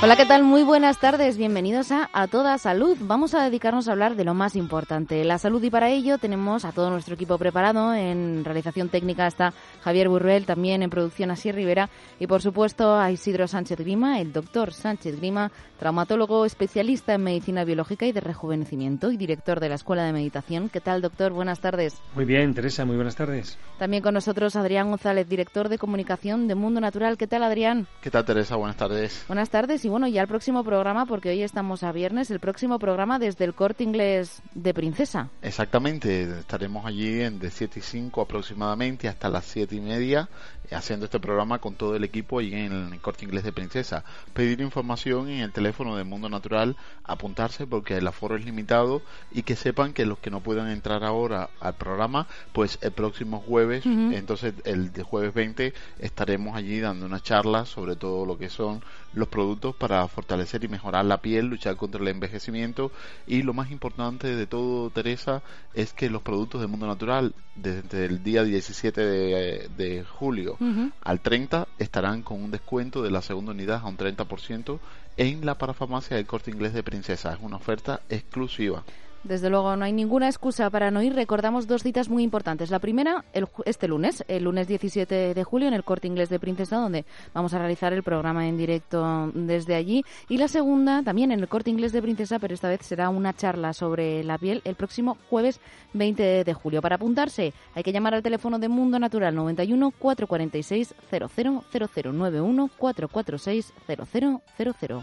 Hola, ¿qué tal? Muy buenas tardes. Bienvenidos a A Toda Salud. Vamos a dedicarnos a hablar de lo más importante, la salud, y para ello tenemos a todo nuestro equipo preparado. En realización técnica está Javier Burruel, también en producción Así Rivera y, por supuesto, a Isidro Sánchez Grima, el doctor Sánchez Grima, traumatólogo especialista en medicina biológica y de rejuvenecimiento y director de la Escuela de Meditación. ¿Qué tal, doctor? Buenas tardes. Muy bien, Teresa, muy buenas tardes. También con nosotros Adrián González, director de comunicación de Mundo Natural. ¿Qué tal, Adrián? ¿Qué tal, Teresa? Buenas tardes. Buenas tardes y bueno, ya el próximo programa, porque hoy estamos a viernes, el próximo programa desde el corte inglés de Princesa. Exactamente, estaremos allí en de 7 y 5 aproximadamente hasta las 7 y media haciendo este programa con todo el equipo allí en el corte inglés de Princesa. Pedir información en el teléfono de Mundo Natural, apuntarse porque el aforo es limitado y que sepan que los que no puedan entrar ahora al programa, pues el próximo jueves, entonces el de jueves 20, estaremos allí dando una charla sobre todo lo que son los productos para fortalecer y mejorar la piel, luchar contra el envejecimiento y lo más importante de todo, Teresa, es que los productos de Mundo Natural desde el día 17 de, de julio al 30 estarán con un descuento de la segunda unidad a un 30% en la parafarmacia del corte inglés de Princesa. Es una oferta exclusiva. Desde luego, no hay ninguna excusa para no ir. Recordamos dos citas muy importantes. La primera, este lunes, el lunes 17 de julio, en el Corte Inglés de Princesa, donde vamos a realizar el programa en directo desde allí. Y la segunda, también en el Corte Inglés de Princesa, pero esta vez será una charla sobre la piel el próximo jueves 20 de julio. Para apuntarse, hay que llamar al teléfono de Mundo Natural 91 446 0000 91 446 0000.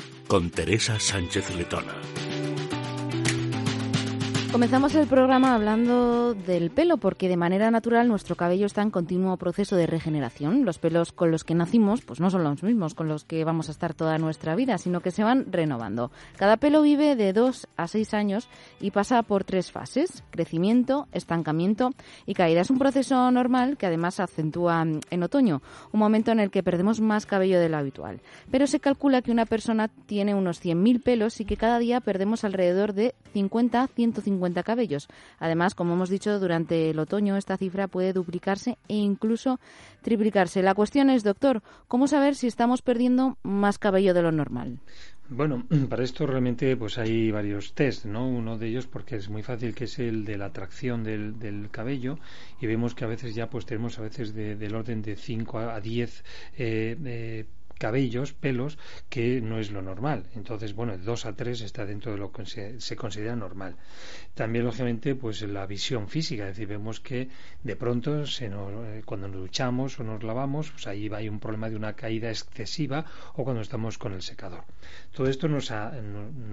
con Teresa Sánchez Letona. Comenzamos el programa hablando del pelo porque de manera natural nuestro cabello está en continuo proceso de regeneración. Los pelos con los que nacimos pues no son los mismos con los que vamos a estar toda nuestra vida, sino que se van renovando. Cada pelo vive de 2 a 6 años y pasa por tres fases, crecimiento, estancamiento y caída. Es un proceso normal que además se acentúa en otoño, un momento en el que perdemos más cabello de lo habitual. Pero se calcula que una persona tiene unos 100.000 pelos y que cada día perdemos alrededor de 50 a 150 cabellos. Además, como hemos dicho, durante el otoño esta cifra puede duplicarse e incluso triplicarse. La cuestión es, doctor, ¿cómo saber si estamos perdiendo más cabello de lo normal? Bueno, para esto realmente pues hay varios test, ¿no? Uno de ellos porque es muy fácil que es el de la atracción del, cabello y vemos que a veces ya pues tenemos a veces del orden de 5 a 10 eh, eh, cabellos, pelos, que no es lo normal. Entonces, bueno, de dos a tres está dentro de lo que se, considera normal. También, lógicamente, pues la visión física, es decir, vemos que de pronto eh, cuando nos duchamos o nos lavamos, pues ahí hay un problema de una caída excesiva o cuando estamos con el secador. Todo esto nos,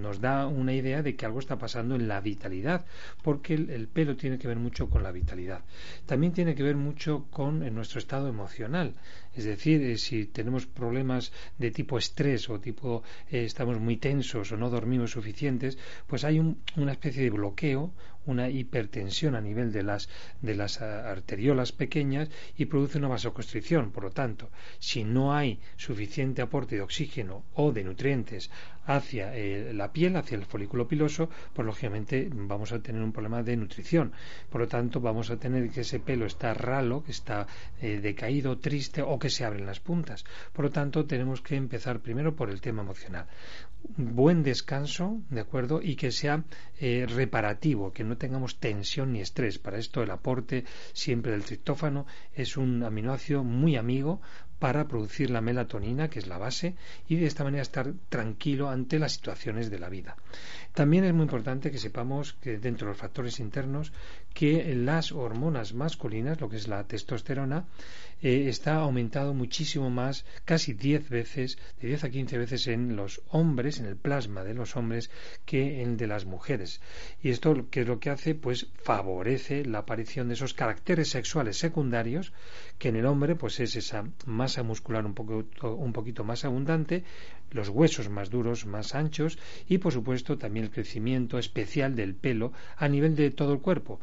nos da una idea de que algo está pasando en la vitalidad, porque el, pelo tiene que ver mucho con la vitalidad. También tiene que ver mucho con nuestro estado emocional. Es decir, eh, si tenemos problemas de tipo estrés o tipo eh, estamos muy tensos o no dormimos suficientes, pues hay una especie de bloqueo, una hipertensión a nivel de las, de las arteriolas pequeñas y produce una vasoconstricción. Por lo tanto, si no hay suficiente aporte de oxígeno o de nutrientes hacia eh, la piel, hacia el folículo piloso, pues lógicamente vamos a tener un problema de nutrición. Por lo tanto, vamos a tener que ese pelo está ralo, que está eh, decaído, triste o que se abren las puntas. Por lo tanto, tenemos que empezar primero por el tema emocional buen descanso, ¿de acuerdo? Y que sea eh, reparativo, que no tengamos tensión ni estrés. Para esto el aporte siempre del triptófano es un aminoácido muy amigo para producir la melatonina, que es la base, y de esta manera estar tranquilo ante las situaciones de la vida. También es muy importante que sepamos que dentro de los factores internos que las hormonas masculinas, lo que es la testosterona, eh, está aumentado muchísimo más, casi 10 veces, de 10 a 15 veces en los hombres, en el plasma de los hombres, que en de las mujeres. Y esto, ¿qué es lo que hace? Pues favorece la aparición de esos caracteres sexuales secundarios, que en el hombre, pues es esa masa muscular un, poco, un poquito más abundante, los huesos más duros, más anchos, y por supuesto también el crecimiento especial del pelo a nivel de todo el cuerpo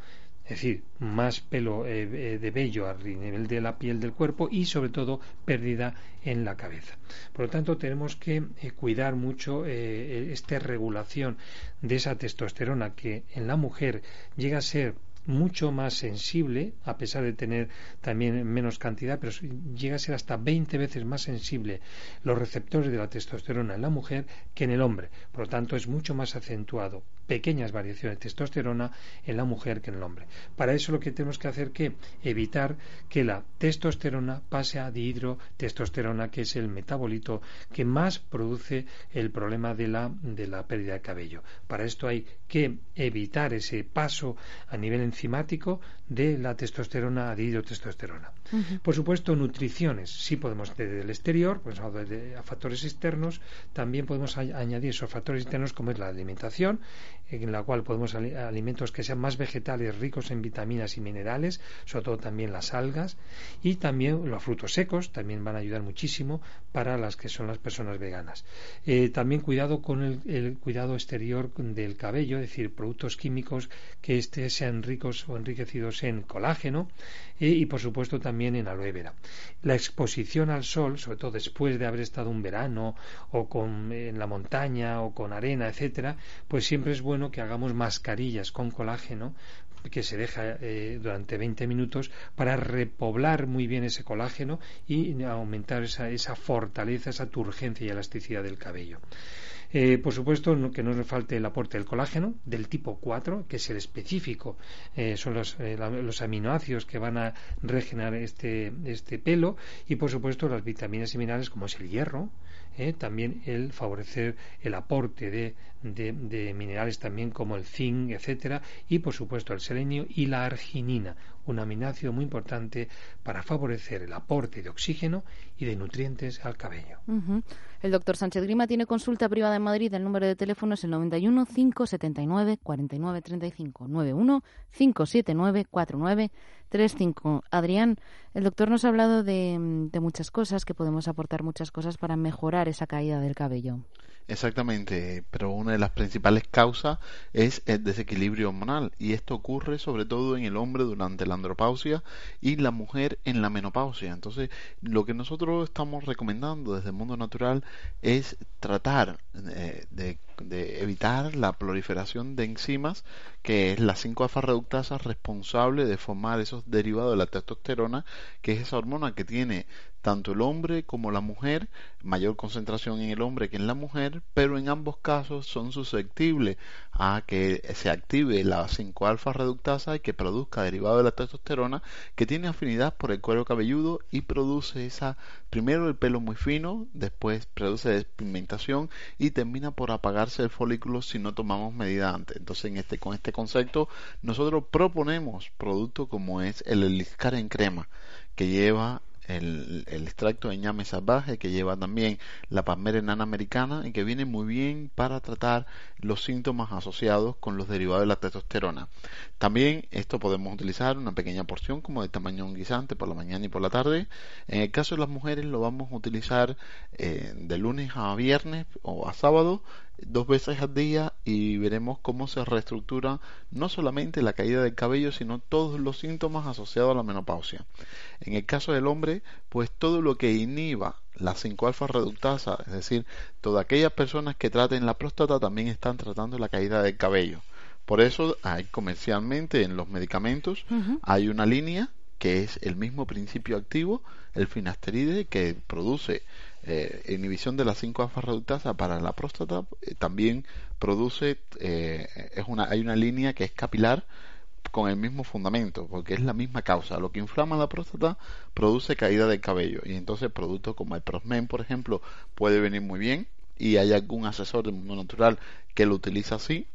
es decir, más pelo eh, eh, de vello a nivel de la piel del cuerpo y sobre todo pérdida en la cabeza. Por lo tanto, tenemos que eh, cuidar mucho esta regulación de esa testosterona que en la mujer llega a ser mucho más sensible, a pesar de tener también menos cantidad, pero llega a ser hasta 20 veces más sensible los receptores de la testosterona en la mujer que en el hombre. Por lo tanto, es mucho más acentuado pequeñas variaciones de testosterona en la mujer que en el hombre. Para eso lo que tenemos que hacer que evitar que la testosterona pase a dihidrotestosterona, que es el metabolito que más produce el problema de la, de la pérdida de cabello. Para esto hay que evitar ese paso a nivel enzimático de la testosterona a dihidrotestosterona. Por supuesto, nutriciones. Sí podemos desde el exterior, pues a factores externos, también podemos añadir esos factores externos como es la alimentación, en la cual podemos alimentos que sean más vegetales, ricos en vitaminas y minerales, sobre todo también las algas, y también los frutos secos, también van a ayudar muchísimo para las que son las personas veganas. Eh, también cuidado con el, cuidado exterior del cabello, es decir, productos químicos que este sean ricos o enriquecidos en colágeno eh, y por supuesto también en aloe vera. La exposición al sol, sobre todo después de haber estado un verano o con, en la montaña o con arena, etcétera, pues siempre es bueno que hagamos mascarillas con colágeno que se deja eh, durante 20 minutos para repoblar muy bien ese colágeno y aumentar esa, esa fortaleza, esa turgencia y elasticidad del cabello. Eh, por supuesto, que no nos falte el aporte del colágeno del tipo 4, que es el específico, eh, son los, los, aminoácidos que van a regenerar este, este pelo, y por supuesto las vitaminas y minerales como es el hierro, ¿eh? también el favorecer el aporte de, de, minerales también como el zinc, etcétera, y por supuesto el selenio y la arginina, un aminoácido muy importante para favorecer el aporte de oxígeno y de nutrientes al cabello. El doctor Sánchez Grima tiene consulta privada en Madrid. El número de teléfono es el 91 579 49 35 91 579 49 35. Adrián, el doctor nos ha hablado de, de muchas cosas, que podemos aportar muchas cosas para mejorar esa caída del cabello. Exactamente, pero una de las principales causas es el desequilibrio hormonal y esto ocurre sobre todo en el hombre durante la andropausia y la mujer en la menopausia. Entonces, lo que nosotros estamos recomendando desde el mundo natural es tratar eh, de, de, evitar la proliferación de enzimas, que es la 5-alfa reductasa responsable de formar esos derivados de la testosterona, que es esa hormona que tiene tanto el hombre como la mujer, mayor concentración en el hombre que en la mujer, pero en ambos casos son susceptibles a que se active la 5-alfa reductasa y que produzca derivado de la testosterona que tiene afinidad por el cuero cabelludo y produce esa, primero el pelo muy fino, después produce despigmentación y termina por apagarse el folículo si no tomamos medida antes. Entonces en este, con este concepto nosotros proponemos productos como es el Eliscar en crema que lleva el, extracto de ñame salvaje que lleva también la palmera enana americana y que viene muy bien para tratar los síntomas asociados con los derivados de la testosterona. También esto podemos utilizar una pequeña porción como de tamaño guisante por la mañana y por la tarde. En el caso de las mujeres lo vamos a utilizar eh, de lunes a viernes o a sábado dos veces al día y veremos cómo se reestructura no solamente la caída del cabello, sino todos los síntomas asociados a la menopausia. En el caso del hombre, pues todo lo que inhiba la 5-alfa reductasa, es decir, todas aquellas personas que traten la próstata también están tratando la caída del cabello. Por eso hay comercialmente en los medicamentos hay una línea que es el mismo principio activo, el finasteride, que produce eh, inhibición de la 5-alfa reductasa para la próstata, eh, también produce, eh, es una, hay una línea que es capilar con el mismo fundamento, porque es la misma causa. Lo que inflama la próstata produce caída del cabello y entonces productos como el Prosmen, por ejemplo, puede venir muy bien y hay algún asesor de mundo natural que lo utiliza así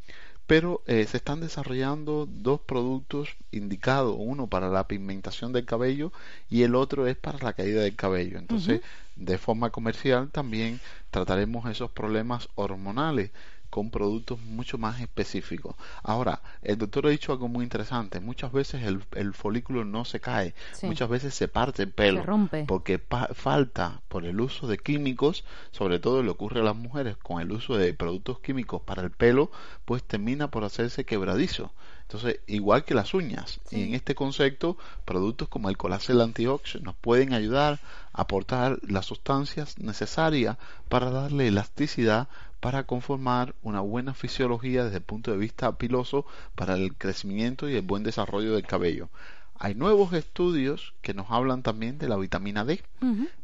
pero eh, se están desarrollando dos productos indicados, uno para la pigmentación del cabello y el otro es para la caída del cabello. Entonces, de forma comercial también trataremos esos problemas hormonales con productos mucho más específicos. Ahora, el doctor ha dicho algo muy interesante. Muchas veces el, folículo no se cae, muchas veces se parte el pelo, rompe. porque falta por el uso de químicos, sobre todo le ocurre a las mujeres con el uso de productos químicos para el pelo, pues termina por hacerse quebradizo. Entonces, igual que las uñas, y en este concepto, productos como el colacel antiox nos pueden ayudar a aportar las sustancias necesarias para darle elasticidad para conformar una buena fisiología desde el punto de vista piloso para el crecimiento y el buen desarrollo del cabello. Hay nuevos estudios que nos hablan también de la vitamina D,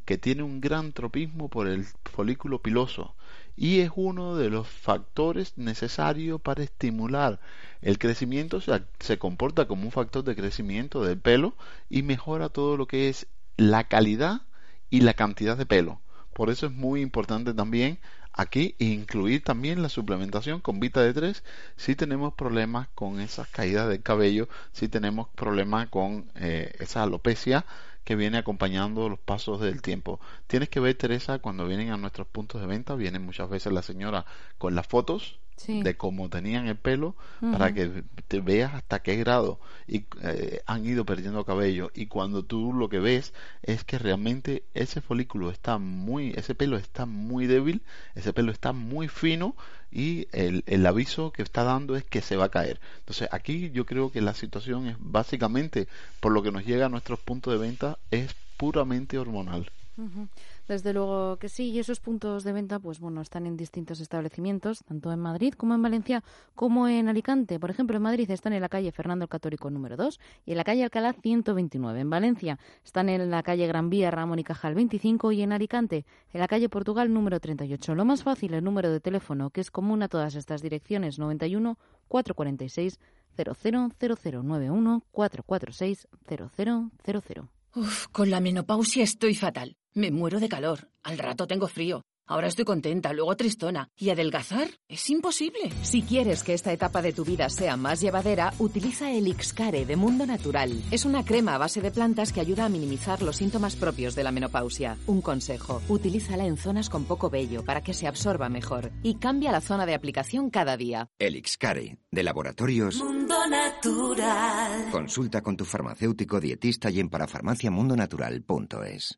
que tiene un gran tropismo por el folículo piloso y es uno de los factores necesarios para estimular el crecimiento, se, se comporta como un factor de crecimiento del pelo y mejora todo lo que es la calidad y la cantidad de pelo. Por eso es muy importante también aquí incluir también la suplementación con Vita D3 si tenemos problemas con esas caídas del cabello, si tenemos problemas con eh, esa alopecia que viene acompañando los pasos del tiempo. Tienes que ver, Teresa, cuando vienen a nuestros puntos de venta, vienen muchas veces la señora con las fotos de cómo tenían el pelo para que te veas hasta qué grado y eh, han ido perdiendo cabello. Y cuando tú lo que ves es que realmente ese folículo está muy ese pelo está muy débil ese pelo está muy fino y el, el aviso que está dando es que se va a caer. Entonces aquí yo creo que la situación es básicamente por lo que nos llega a nuestros puntos de venta es puramente hormonal desde luego que sí, y esos puntos de venta, pues bueno, están en distintos establecimientos, tanto en Madrid como en Valencia, como en Alicante. Por ejemplo, en Madrid están en la calle Fernando el Católico número 2 y en la calle Alcalá 129. En Valencia están en la calle Gran Vía Ramón y Cajal 25 y en Alicante en la calle Portugal número 38. Lo más fácil, el número de teléfono, que es común a todas estas direcciones, 91 446 000091 446 0000. Uf, con la menopausia estoy fatal. Me muero de calor. Al rato tengo frío. Ahora estoy contenta, luego tristona. ¿Y adelgazar? Es imposible. Si quieres que esta etapa de tu vida sea más llevadera, utiliza el Ixcare de Mundo Natural. Es una crema a base de plantas que ayuda a minimizar los síntomas propios de la menopausia. Un consejo, utilízala en zonas con poco vello para que se absorba mejor y cambia la zona de aplicación cada día. El Ixcare, de laboratorios Mundo Natural. Consulta con tu farmacéutico dietista y en parafarmaciamundonatural.es.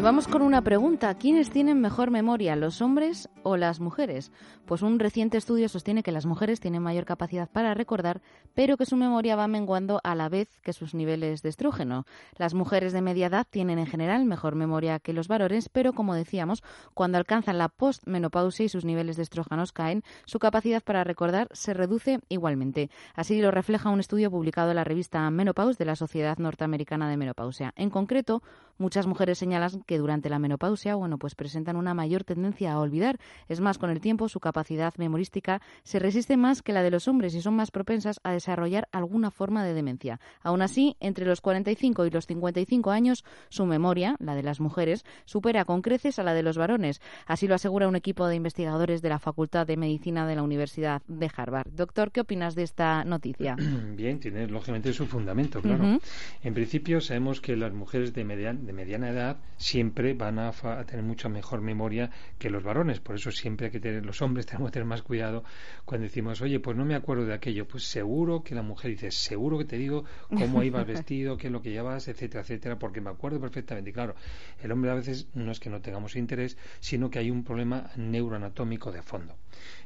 Y vamos con una pregunta. ¿Quiénes tienen mejor memoria, los hombres o las mujeres? Pues un reciente estudio sostiene que las mujeres tienen mayor capacidad para recordar, pero que su memoria va menguando a la vez que sus niveles de estrógeno. Las mujeres de media edad tienen en general mejor memoria que los varones, pero como decíamos, cuando alcanzan la postmenopausia y sus niveles de estrógenos caen, su capacidad para recordar se reduce igualmente. Así lo refleja un estudio publicado en la revista Menopause de la Sociedad Norteamericana de Menopausia. En concreto, muchas mujeres señalan que durante la menopausia, bueno, pues presentan una mayor tendencia a olvidar. Es más, con el tiempo su capacidad memorística se resiste más que la de los hombres y son más propensas a desarrollar alguna forma de demencia. Aún así, entre los 45 y los 55 años, su memoria, la de las mujeres, supera con creces a la de los varones. Así lo asegura un equipo de investigadores de la Facultad de Medicina de la Universidad de Harvard. Doctor, ¿qué opinas de esta noticia? Bien, tiene lógicamente su fundamento, claro. En principio sabemos que las mujeres de, de mediana edad siempre siempre van a, tener mucha mejor memoria que los varones. Por eso siempre hay que tener, los hombres tenemos que tener más cuidado cuando decimos, oye, pues no me acuerdo de aquello. Pues seguro que la mujer dice, seguro que te digo cómo ibas vestido, qué es lo que llevas, etcétera, etcétera, porque me acuerdo perfectamente. Y claro, el hombre a veces no es que no tengamos interés, sino que hay un problema neuroanatómico de fondo.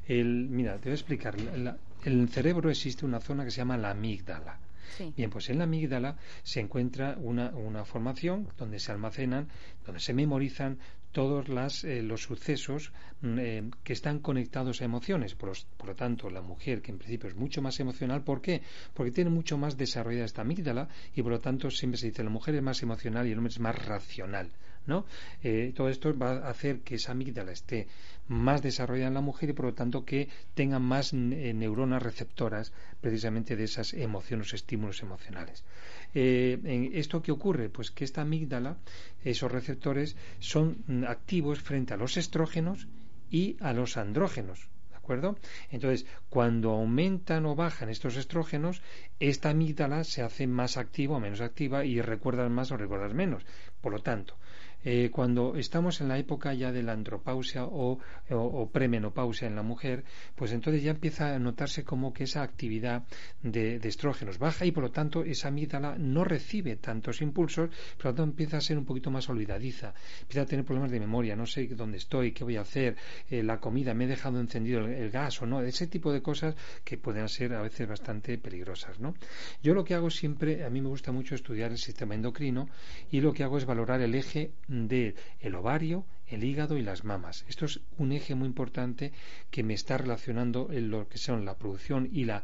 El, mira, te voy a explicar. en el cerebro existe una zona que se llama la amígdala. Bien, pues en la amígdala se encuentra una, una formación donde se almacenan, donde se memorizan todos las, eh, los sucesos mm, eh, que están conectados a emociones. Por, por, lo tanto, la mujer, que en principio es mucho más emocional, ¿por qué? Porque tiene mucho más desarrollada esta amígdala y por lo tanto siempre se dice la mujer es más emocional y el hombre es más racional. Eh, todo esto va a hacer que esa amígdala esté más desarrollada en la mujer y por lo tanto que tenga más eh, neuronas receptoras precisamente de esas emociones, estímulos emocionales. Eh, ¿Esto qué ocurre? Pues que esta amígdala, esos receptores, son activos frente a los estrógenos y a los andrógenos. ¿De acuerdo? Entonces, cuando aumentan o bajan estos estrógenos, esta amígdala se hace más activa o menos activa y recuerdas más o recuerdas menos. Por lo tanto, eh, cuando estamos en la época ya de la andropausia o, premenopausia en la mujer, pues entonces ya empieza a notarse como que esa actividad de, estrógenos baja y por lo tanto esa amígdala no recibe tantos impulsos, por lo tanto empieza a ser un poquito más olvidadiza, empieza a tener problemas de memoria, no sé dónde estoy, qué voy a hacer, eh, la comida, me he dejado encendido el, gas o no, ese tipo de cosas que pueden ser a veces bastante peligrosas. ¿no? Yo lo que hago siempre, a mí me gusta mucho estudiar el sistema endocrino y lo que hago es valorar el eje del el ovario, el hígado y las mamas. Esto es un eje muy importante que me está relacionando en lo que son la producción y la,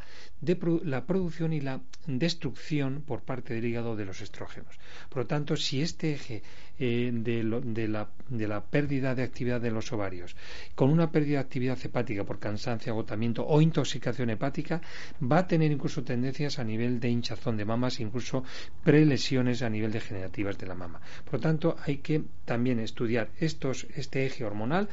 la producción y la destrucción por parte del hígado de los estrógenos. Por lo tanto, si este eje eh, de, la, de, la, pérdida de actividad de los ovarios con una pérdida de actividad hepática por cansancio, agotamiento o intoxicación hepática, va a tener incluso tendencias a nivel de hinchazón de mamas, incluso prelesiones a nivel degenerativas de la mama. Por lo tanto, hay que también estudiar estos este eje hormonal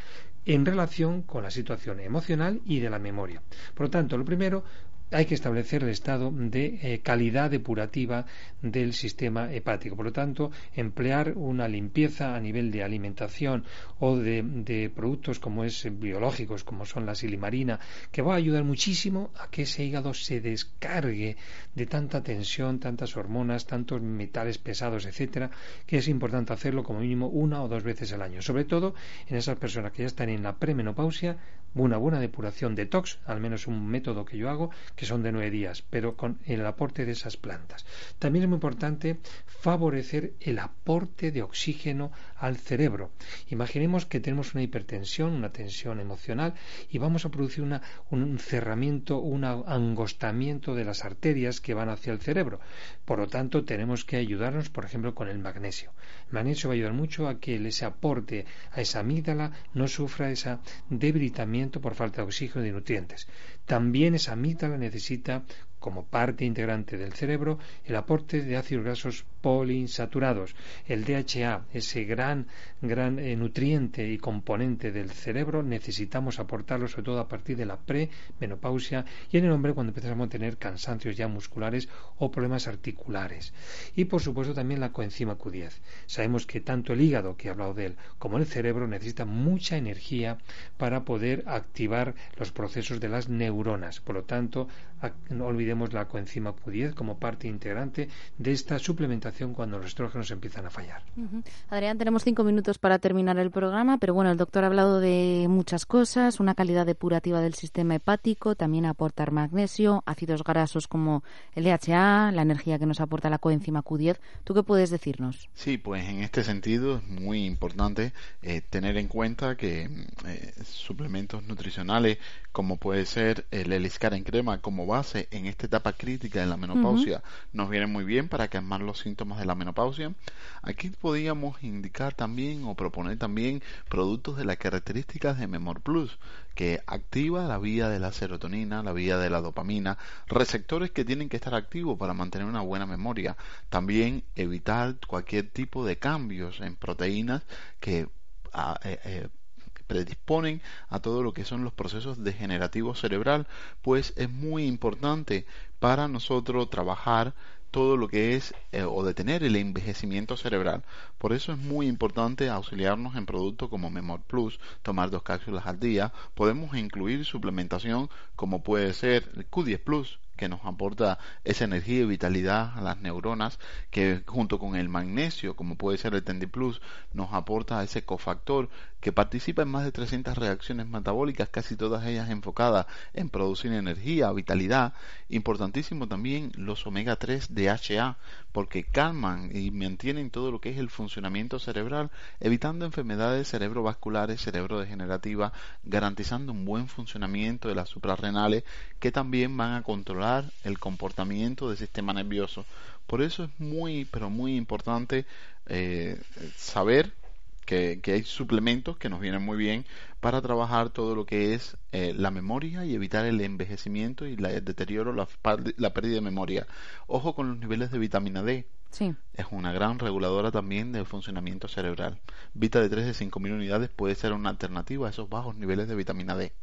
en relación con la situación emocional y de la memoria. Por lo tanto, lo primero, hay que establecer el estado de eh, calidad depurativa del sistema hepático. Por lo tanto, emplear una limpieza a nivel de alimentación o de, productos como es eh, biológicos, como son la silimarina, que va a ayudar muchísimo a que ese hígado se descargue de tanta tensión, tantas hormonas, tantos metales pesados, etcétera, que es importante hacerlo como mínimo una o dos veces al año. Sobre todo en esas personas que ya están en la premenopausia, una buena depuración detox, al menos un método que yo hago, que son de nueve días, pero con el aporte de esas plantas. También es muy importante favorecer el aporte de oxígeno al cerebro. Imaginemos que tenemos una hipertensión, una tensión emocional, y vamos a producir un cerramiento, un angostamiento de las arterias que van hacia el cerebro. Por lo tanto, tenemos que ayudarnos, por ejemplo, con el magnesio. El magnesio va a ayudar mucho a que ese aporte a esa amígdala no sufra ese debilitamiento por falta de oxígeno y nutrientes. También esa amígdala necesita como parte integrante del cerebro el aporte de ácidos grasos poliinsaturados. El DHA, ese gran, gran eh, nutriente y componente del cerebro, necesitamos aportarlo sobre todo a partir de la premenopausia y en el hombre cuando empezamos a tener cansancios ya musculares o problemas articulares. Y por supuesto también la coenzima Q10. Sabemos que tanto el hígado, que he hablado de él, como el cerebro necesitan mucha energía para poder activar los procesos de las neuronas. Por lo tanto, no olvidemos la coenzima Q10 como parte integrante de esta suplementación cuando los estrógenos empiezan a fallar. Adrián, tenemos cinco minutos para terminar el programa, pero bueno, el doctor ha hablado de muchas cosas, una calidad depurativa del sistema hepático, también aportar magnesio, ácidos grasos como el DHA, la energía que nos aporta la coenzima Q10. ¿Tú qué puedes decirnos? Sí, pues en este sentido es muy importante eh, tener en cuenta que eh, suplementos nutricionales como puede ser el Eliscar en crema como base en esta etapa crítica de la menopausia, nos viene muy bien para calmar los síntomas de la menopausia. Aquí podríamos indicar también o proponer también productos de las características de Memor Plus, que activa la vía de la serotonina, la vía de la dopamina, receptores que tienen que estar activos para mantener una buena memoria. También evitar cualquier tipo de cambios en proteínas que ah, eh, eh, predisponen a todo lo que son los procesos degenerativos cerebral, pues es muy importante para nosotros trabajar todo lo que es eh, o detener el envejecimiento cerebral. Por eso es muy importante auxiliarnos en productos como Memor Plus, tomar dos cápsulas al día. Podemos incluir suplementación como puede ser el Q10 Plus, que nos aporta esa energía y vitalidad a las neuronas, que junto con el magnesio, como puede ser el Tendi Plus, nos aporta ese cofactor que participa en más de 300 reacciones metabólicas, casi todas ellas enfocadas en producir energía, vitalidad. Importantísimo también los omega 3 DHA, porque calman y mantienen todo lo que es el funcionamiento cerebral, evitando enfermedades cerebrovasculares, cerebrodegenerativas, garantizando un buen funcionamiento de las suprarrenales, que también van a controlar el comportamiento del sistema nervioso. Por eso es muy, pero muy importante eh, saber que, hay suplementos que nos vienen muy bien para trabajar todo lo que es eh, la memoria y evitar el envejecimiento y el deterioro, la, la, pérdida de memoria. Ojo con los niveles de vitamina D. Sí. Es una gran reguladora también del funcionamiento cerebral. Vita de 3 de 5.000 unidades puede ser una alternativa a esos bajos niveles de vitamina D.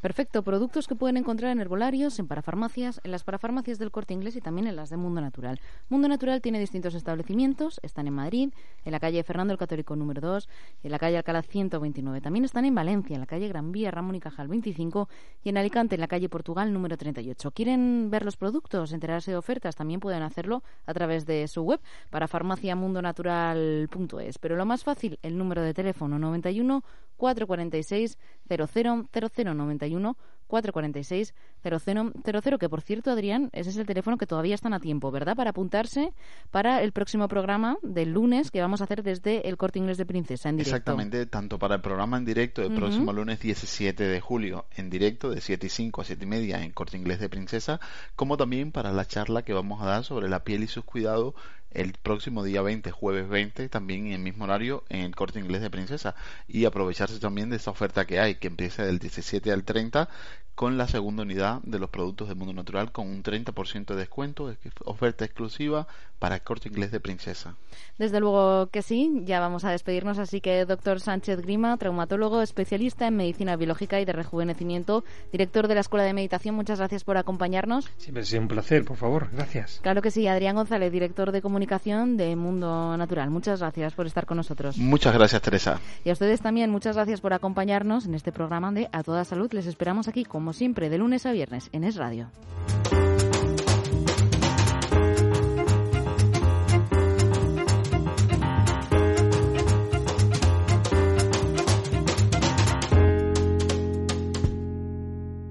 Perfecto. Productos que pueden encontrar en herbolarios, en parafarmacias, en las parafarmacias del Corte Inglés y también en las de Mundo Natural. Mundo Natural tiene distintos establecimientos. Están en Madrid, en la calle Fernando el Católico número 2, en la calle Alcalá 129. También están en Valencia, en la calle Gran Vía Ramón y Cajal 25 y en Alicante, en la calle Portugal número 38. ¿Quieren ver los productos, enterarse de ofertas? También pueden hacerlo a través de su web para farmaciamundonatural.es. Pero lo más fácil, el número de teléfono 91 446 000091 446 0000, que por cierto, Adrián, ese es el teléfono que todavía están a tiempo, ¿verdad? Para apuntarse para el próximo programa del lunes que vamos a hacer desde el Corte Inglés de Princesa en directo. Exactamente, tanto para el programa en directo del próximo lunes 17 de julio en directo de 7 y 5 a 7 y media en Corte Inglés de Princesa, como también para la charla que vamos a dar sobre la piel y sus cuidados el próximo día 20, jueves 20, también en el mismo horario en el corte inglés de Princesa. Y aprovecharse también de esta oferta que hay, que empieza del 17 al 30, con la segunda unidad de los productos del mundo natural con un 30% de descuento, oferta exclusiva para el corte inglés de Princesa. Desde luego que sí, ya vamos a despedirnos, así que doctor Sánchez Grima, traumatólogo, especialista en medicina biológica y de rejuvenecimiento, director de la Escuela de Meditación, muchas gracias por acompañarnos. Siempre ha sido un placer, por favor, gracias. Claro que sí, Adrián González, director de comunicación de Mundo Natural, muchas gracias por estar con nosotros. Muchas gracias, Teresa. Y a ustedes también, muchas gracias por acompañarnos en este programa de A Toda Salud. Les esperamos aquí, como siempre, de lunes a viernes en Es Radio.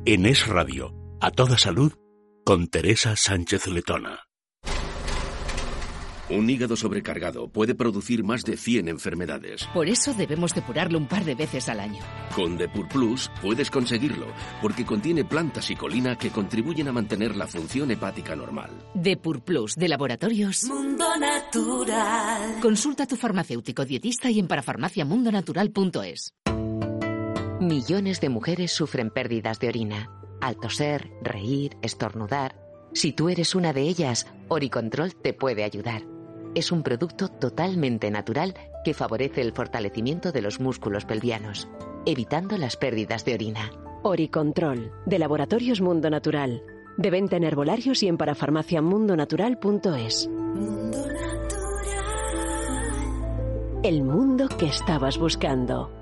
En Es Radio, a toda salud, con Teresa Sánchez Letona. Un hígado sobrecargado puede producir más de 100 enfermedades. Por eso debemos depurarlo un par de veces al año. Con Depur Plus puedes conseguirlo, porque contiene plantas y colina que contribuyen a mantener la función hepática normal. Depur Plus, de Laboratorios Mundo Natural. Consulta a tu farmacéutico dietista y en parafarmaciamundonatural.es. Millones de mujeres sufren pérdidas de orina. Al toser, reír, estornudar. Si tú eres una de ellas, Oricontrol te puede ayudar. Es un producto totalmente natural que favorece el fortalecimiento de los músculos pelvianos, evitando las pérdidas de orina. Oricontrol, de Laboratorios Mundo Natural. De venta en herbolarios y en parafarmaciamundonatural.es. Mundo Natural. El mundo que estabas buscando.